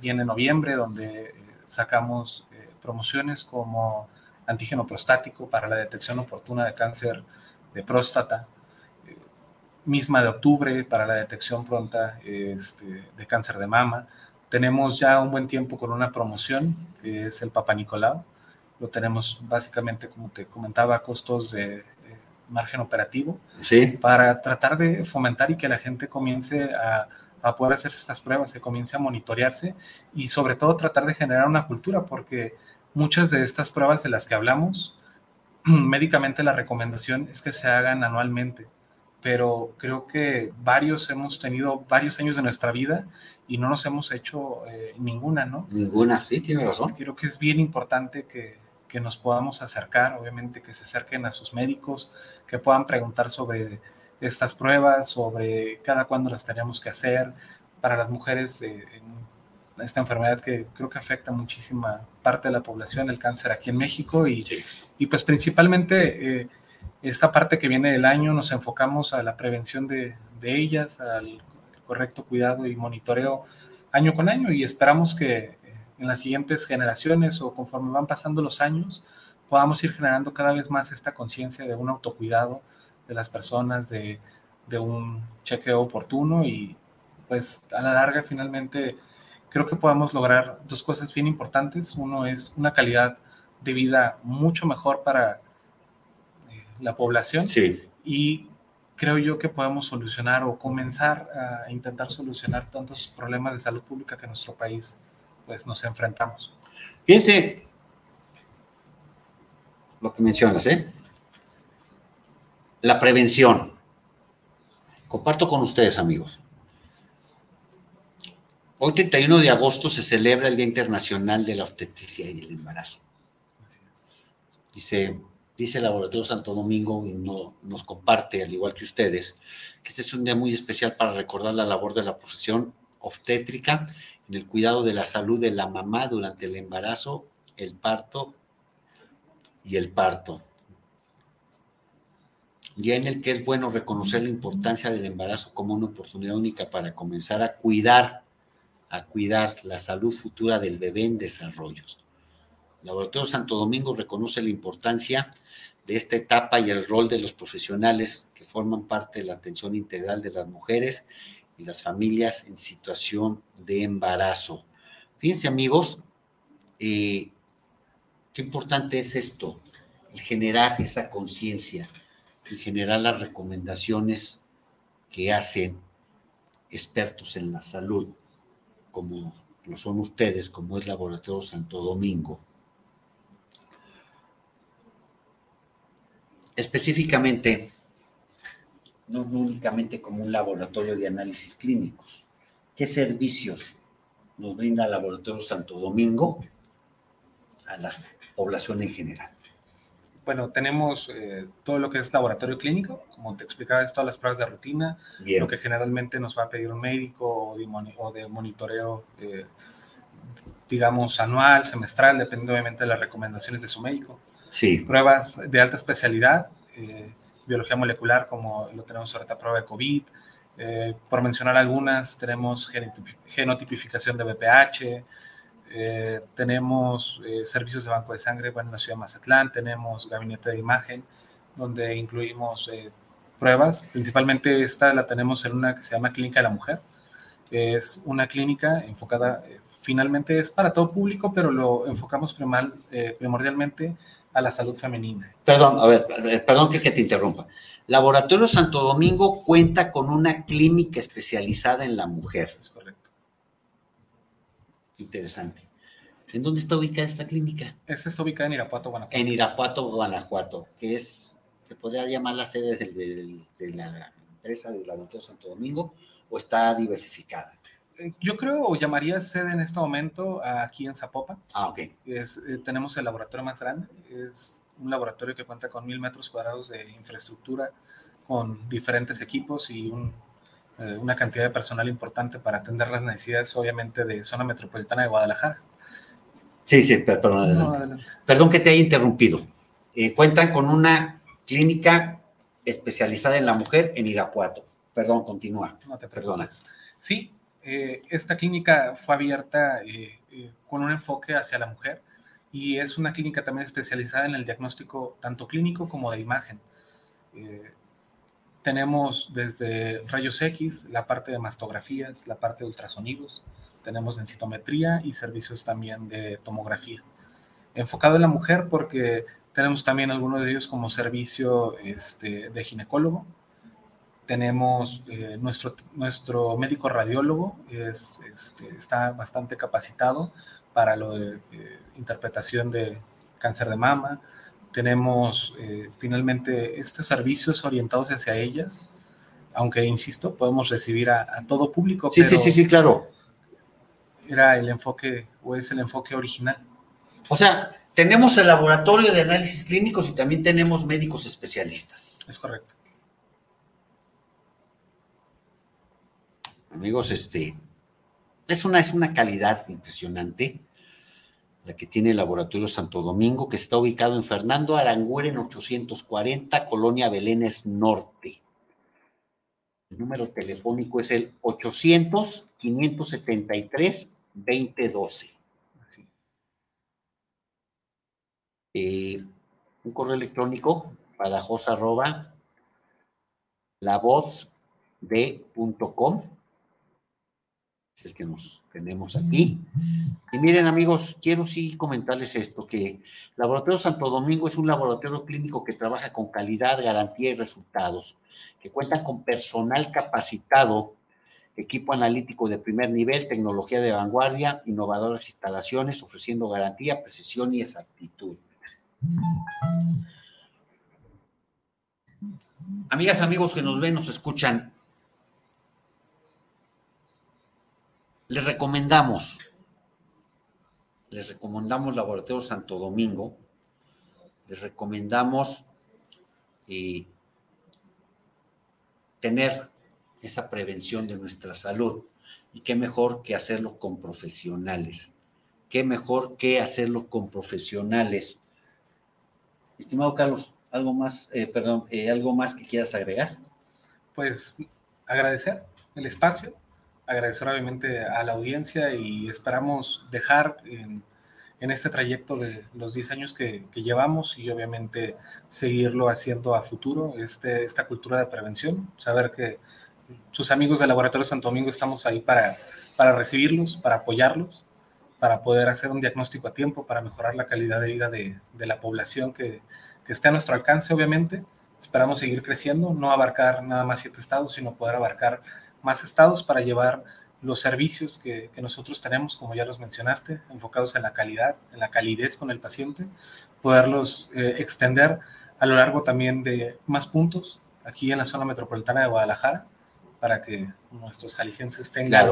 viene noviembre donde sacamos promociones como antígeno prostático para la detección oportuna de cáncer de próstata, eh, misma de octubre para la detección pronta este, de cáncer de mama. Tenemos ya un buen tiempo con una promoción que es el Papa Nicolau. Lo tenemos básicamente, como te comentaba, a costos de margen operativo Sí, para tratar de fomentar y que la gente comience a, a poder hacer estas pruebas, que comience a monitorearse y sobre todo tratar de generar una cultura, porque muchas de estas pruebas de las que hablamos, médicamente la recomendación es que se hagan anualmente, pero creo que varios hemos tenido varios años de nuestra vida y no nos hemos hecho eh, ninguna, ¿no? ninguna, sí, tiene razón. Creo que es bien importante que, que nos podamos acercar, obviamente que se acerquen a sus médicos, que puedan preguntar sobre estas pruebas, sobre cada cuándo las tenemos que hacer. Para las mujeres, eh, en esta enfermedad que creo que afecta muchísima parte de la población, el cáncer aquí en México, y, Sí. y pues principalmente eh, esta parte que viene del año nos enfocamos a la prevención de, de ellas, al correcto cuidado y monitoreo año con año y esperamos que eh, en las siguientes generaciones o conforme van pasando los años podamos ir generando cada vez más esta conciencia de un autocuidado de las personas, de, de un chequeo oportuno y pues a la larga finalmente creo que podemos lograr dos cosas bien importantes. Uno es una calidad de vida mucho mejor para eh, la población Sí, y creo yo que podemos solucionar o comenzar a intentar solucionar tantos problemas de salud pública que en nuestro país pues nos enfrentamos. fíjense lo que mencionas, ¿eh? La prevención. Comparto con ustedes, amigos. Hoy, 31 de agosto, se celebra el Día Internacional de la Obstetricia y el Embarazo. Dice, dice el Laboratorio Santo Domingo y no, nos comparte, al igual que ustedes, que este es un día muy especial para recordar la labor de la profesión obstétrica en el cuidado de la salud de la mamá durante el embarazo, el parto y el parto. Día en el que es bueno reconocer la importancia del embarazo como una oportunidad única para comenzar a cuidar, a cuidar la salud futura del bebé en desarrollos. El Laboratorio Santo Domingo reconoce la importancia de esta etapa y el rol de los profesionales que forman parte de la atención integral de las mujeres y las familias en situación de embarazo. Fíjense amigos, eh, qué importante es esto, generar esa conciencia, el generar las recomendaciones que hacen expertos en la salud, como lo son ustedes, como es Laboratorio Santo Domingo. Específicamente, no únicamente como un laboratorio de análisis clínicos. ¿Qué servicios nos brinda el Laboratorio Santo Domingo a la población en general? Bueno, tenemos eh, todo lo que es laboratorio clínico, como te explicaba, es todas las pruebas de rutina, Bien, lo que generalmente nos va a pedir un médico o de, o de monitoreo, eh, digamos, anual, semestral, dependiendo obviamente de las recomendaciones de su médico. sí, Pruebas de alta especialidad, eh, biología molecular, como lo tenemos ahorita, prueba de COVID. eh, por mencionar algunas, tenemos genotip- genotipificación de BPH, eh, tenemos eh, servicios de banco de sangre bueno, en la ciudad de Mazatlán, tenemos gabinete de imagen, donde incluimos eh, pruebas. Principalmente esta la tenemos en una que se llama Clínica de la Mujer, que es una clínica enfocada, finalmente es para todo público, pero lo enfocamos primal- primordialmente a la salud femenina. Perdón, a ver, perdón que, que te interrumpa. Laboratorio Santo Domingo cuenta con una clínica especializada en la mujer. Es correcto. Interesante. ¿En dónde está ubicada esta clínica? Esta está ubicada en Irapuato, Guanajuato. En Irapuato, Guanajuato, que es, se podría llamar la sede del- del- de la empresa del Laboratorio Santo Domingo, o está diversificada. Eh, Yo creo, llamaría sede en este momento aquí en Zapopan. Ah, ok. Es, eh, tenemos el laboratorio más grande. Es un laboratorio que cuenta con mil metros cuadrados de infraestructura, con diferentes equipos y un, eh, una cantidad de personal importante para atender las necesidades, obviamente, de zona metropolitana de Guadalajara. Sí, sí, per- perdón, No, adelante. Perdón que te haya interrumpido. Eh, cuentan con una clínica especializada en la mujer en Irapuato. Perdón, continúa. No te Perdona. preocupes. Sí, eh, esta clínica fue abierta eh, eh, con un enfoque hacia la mujer y es una clínica también especializada en el diagnóstico tanto clínico como de imagen. Eh, tenemos desde rayos X, la parte de mastografías, la parte de ultrasonidos, tenemos densitometría y servicios también de tomografía. Enfocado en la mujer porque Tenemos también algunos de ellos como servicio este, de ginecólogo. Tenemos eh, nuestro, nuestro médico radiólogo, es, este, está bastante capacitado para lo de interpretación de cáncer de mama. Tenemos eh, finalmente estos servicios orientados hacia ellas, aunque insisto, podemos recibir a, todo público. Sí, sí, sí, sí, claro. Era el enfoque o es el enfoque original. O sea, tenemos el laboratorio de análisis clínicos y también tenemos médicos especialistas. Es correcto. Amigos, este es una, es una calidad impresionante la que tiene el Laboratorio Santo Domingo, que está ubicado en Fernando Aranguren 840, Colonia Belénes Norte. El número telefónico es el 800-573-2012. Eh, un correo electrónico, badajoz la voz es el que nos tenemos aquí. Y miren amigos, quiero sí comentarles esto, que Laboratorio Santo Domingo es un laboratorio clínico que trabaja con calidad, garantía y resultados, que cuenta con personal capacitado, equipo analítico de primer nivel, tecnología de vanguardia, innovadoras instalaciones, ofreciendo garantía, precisión y exactitud. Amigas, amigos que nos ven, nos escuchan, Les recomendamos, les recomendamos Laboratorio Santo Domingo, les recomendamos eh, tener esa prevención de nuestra salud. Y qué mejor que hacerlo con profesionales. Qué mejor que hacerlo con profesionales. Estimado Carlos, algo más, eh, perdón, eh, algo más que quieras agregar. Pues agradecer el espacio, agradecer obviamente a la audiencia y esperamos dejar en, este trayecto de los 10 años que, llevamos y obviamente seguirlo haciendo a futuro, este, esta cultura de prevención, saber que sus amigos del Laboratorio Santo Domingo estamos ahí para, para recibirlos, para apoyarlos, para poder hacer un diagnóstico a tiempo, para mejorar la calidad de vida de, de la población que, que esté a nuestro alcance, obviamente. Esperamos seguir creciendo, no abarcar nada más siete estados, sino poder abarcar más estados para llevar los servicios que, nosotros tenemos, como ya los mencionaste, enfocados en la calidad, en la calidez con el paciente, poderlos eh, extender a lo largo también de más puntos aquí en la zona metropolitana de Guadalajara, para que nuestros jaliscienses tengan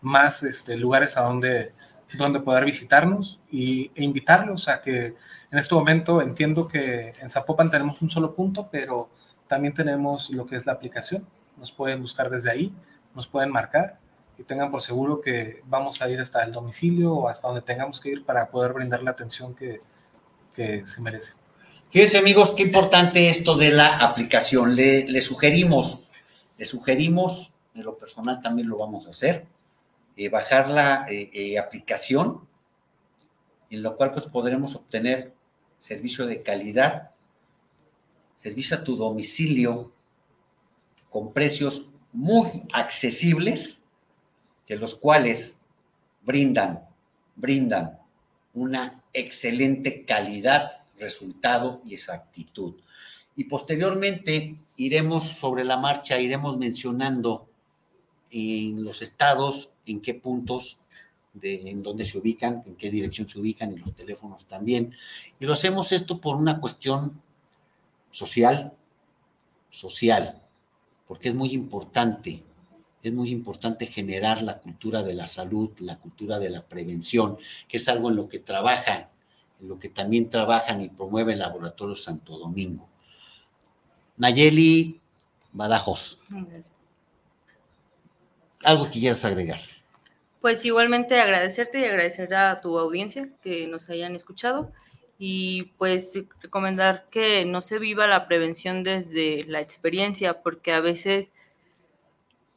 más este, lugares a donde, donde poder visitarnos y, e invitarlos a que en este momento entiendo que en Zapopan tenemos un solo punto, pero también tenemos lo que es la aplicación nos pueden buscar desde ahí, nos pueden marcar y tengan por seguro que vamos a ir hasta el domicilio o hasta donde tengamos que ir para poder brindar la atención que, que se merece. Fíjense amigos, qué importante esto de la aplicación. Le, sugerimos, le sugerimos, en lo personal también lo vamos a hacer, eh, bajar la eh, eh, aplicación, en lo cual pues podremos obtener servicio de calidad, servicio a tu domicilio, con precios muy accesibles, que los cuales brindan, brindan una excelente calidad, resultado y exactitud. Y posteriormente iremos sobre la marcha, iremos mencionando en los estados, en qué puntos, de, en dónde se ubican, en qué dirección se ubican, y los teléfonos también. Y lo hacemos esto por una cuestión social, social porque es muy importante, es muy importante generar la cultura de la salud, la cultura de la prevención, que es algo en lo que trabajan, en lo que también trabajan y promueve el Laboratorio Santo Domingo. Nayeli Badajoz. Algo que quieras agregar. Pues igualmente agradecerte y agradecer a tu audiencia que nos hayan escuchado y pues recomendar que no se viva la prevención desde la experiencia, porque a veces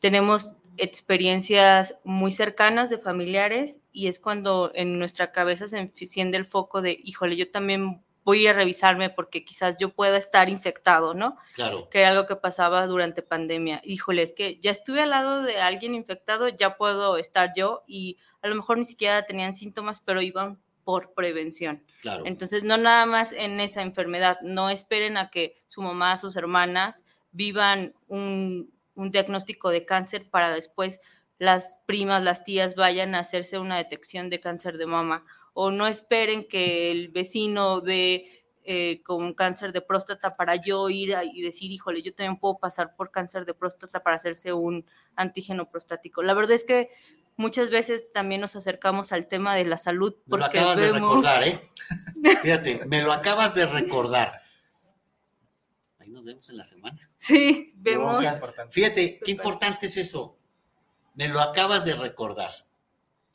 tenemos experiencias muy cercanas de familiares y es cuando en nuestra cabeza se enciende el foco de, híjole, yo también voy a revisarme porque quizás yo pueda estar infectado, ¿no? Claro. Que era algo que pasaba durante pandemia. Híjole, es que ya estuve al lado de alguien infectado, ya puedo estar yo y a lo mejor ni siquiera tenían síntomas, pero iban por prevención. Claro. Entonces, no nada más en esa enfermedad, no esperen a que su mamá, sus hermanas vivan un, un diagnóstico de cáncer para después las primas, las tías vayan a hacerse una detección de cáncer de mama o no esperen que el vecino de eh, con cáncer de próstata para yo ir y decir, híjole, yo también puedo pasar por cáncer de próstata para hacerse un antígeno prostático. La verdad es que muchas veces también nos acercamos al tema de la salud Me lo porque acabas de vemos... recordar, ¿eh? Fíjate, me lo acabas de recordar. Ahí nos vemos en la semana. Sí, vemos... Fíjate, qué importante es eso. Me lo acabas de recordar.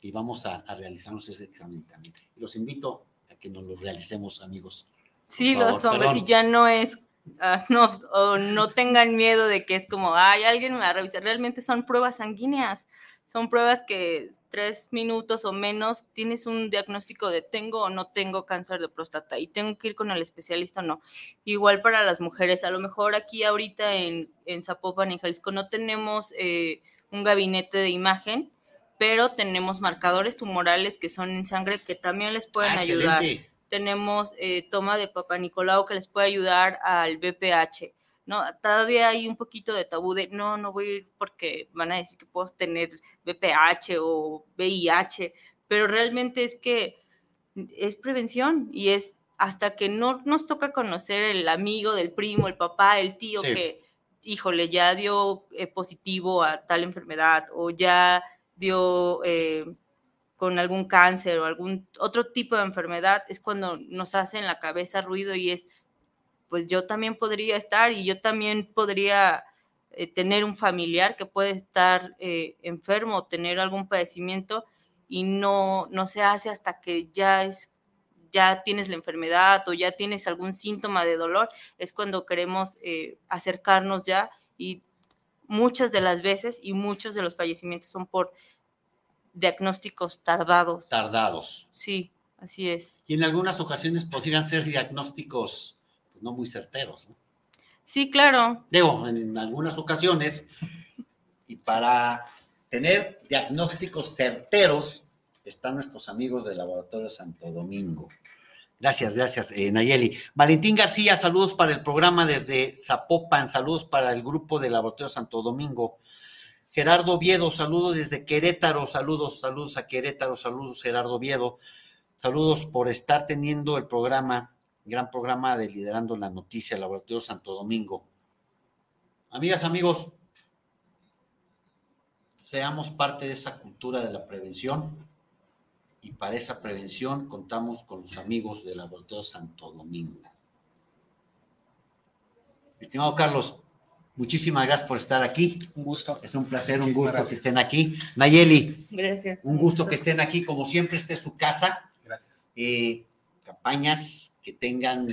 Y vamos a, a realizarnos ese examen también. Los invito a que nos lo realicemos, amigos. Sí, los hombres, perdón. y ya no es, ah, no, o no tengan miedo de que es como, ay, alguien me va a revisar. Realmente son pruebas sanguíneas, son pruebas que tres minutos o menos tienes un diagnóstico de tengo o no tengo cáncer de próstata y tengo que ir con el especialista o no. Igual para las mujeres, a lo mejor aquí ahorita en, en Zapopan, en Jalisco, no tenemos eh, un gabinete de imagen, pero tenemos marcadores tumorales que son en sangre que también les pueden Ah, ayudar excelente. tenemos eh, toma de Papa Nicolau que les puede ayudar al BPH. ¿No? Todavía hay un poquito de tabú de no, no voy a ir porque van a decir que puedo tener BPH o VIH, pero realmente es que es prevención y es hasta que no nos toca conocer el amigo del primo, el papá, el tío Sí. que, híjole, ya dio eh, positivo a tal enfermedad o ya dio eh, con algún cáncer o algún otro tipo de enfermedad, es cuando nos hace en la cabeza ruido y es, pues yo también podría estar y yo también podría eh, tener un familiar que puede estar eh, enfermo o tener algún padecimiento y no, no se hace hasta que ya es ya tienes la enfermedad o ya tienes algún síntoma de dolor, es cuando queremos eh, acercarnos ya y muchas de las veces y muchos de los fallecimientos son por diagnósticos tardados. Tardados. Sí, así es. Y en algunas ocasiones podrían ser diagnósticos no muy certeros. ¿no? Sí, claro. Digo, en algunas ocasiones, y para tener diagnósticos certeros, están nuestros amigos del Laboratorio Santo Domingo. Gracias, gracias, eh, Nayeli. Valentín García, saludos para el programa desde Zapopan, saludos para el grupo del Laboratorio Santo Domingo. Gerardo Viedo, saludos desde Querétaro, saludos, saludos a Querétaro, saludos Gerardo Viedo, saludos por estar teniendo el programa, gran programa de Liderando la Noticia, Laboratorio Santo Domingo. Amigas, amigos, seamos parte de esa cultura de la prevención y para esa prevención contamos con los amigos del Laboratorio Santo Domingo. Estimado Carlos, muchísimas gracias por estar aquí. Un gusto. Es un placer, un gusto gracias. que estén aquí. Nayeli, Gracias. un gusto que estén aquí. Como siempre, esta es su casa. Gracias. Eh, campañas que tengan,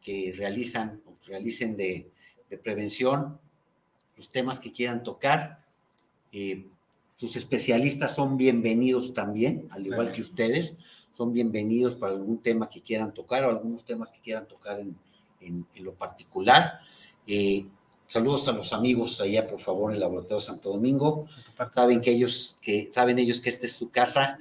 que realizan o realicen de, de prevención, los temas que quieran tocar. Eh, sus especialistas son bienvenidos también, al igual que ustedes, son bienvenidos para algún tema que quieran tocar o algunos temas que quieran tocar en, en- en lo particular. Eh, saludos a los amigos allá, por favor, en el Laboratorio Santo Domingo saben que ellos, que saben ellos que esta es su casa,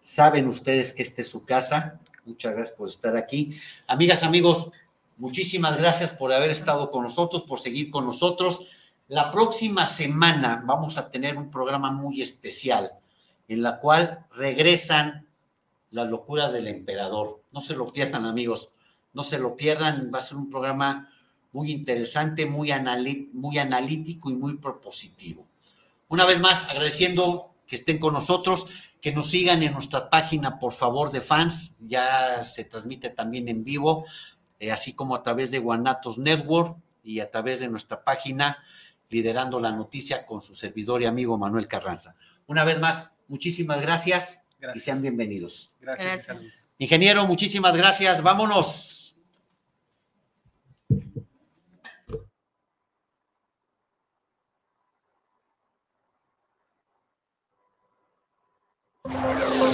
saben ustedes que esta es su casa. Muchas gracias por estar aquí. Amigas, amigos, muchísimas gracias por haber estado con nosotros, por seguir con nosotros. La próxima semana vamos a tener un programa muy especial en la cual regresan las locuras del emperador. No se lo pierdan, amigos. No se lo pierdan. Va a ser un programa muy interesante, muy, muy analítico y muy propositivo. Una vez más, agradeciendo que estén con nosotros, que nos sigan en nuestra página, por favor, de fans. Ya se transmite también en vivo, eh, así como a través de Guanatos Network y a través de nuestra página, liderando la noticia con su servidor y amigo Manuel Carranza. Una vez más, muchísimas gracias, y Gracias. sean bienvenidos. Gracias. y. Ingeniero, muchísimas gracias. Vámonos. Hello.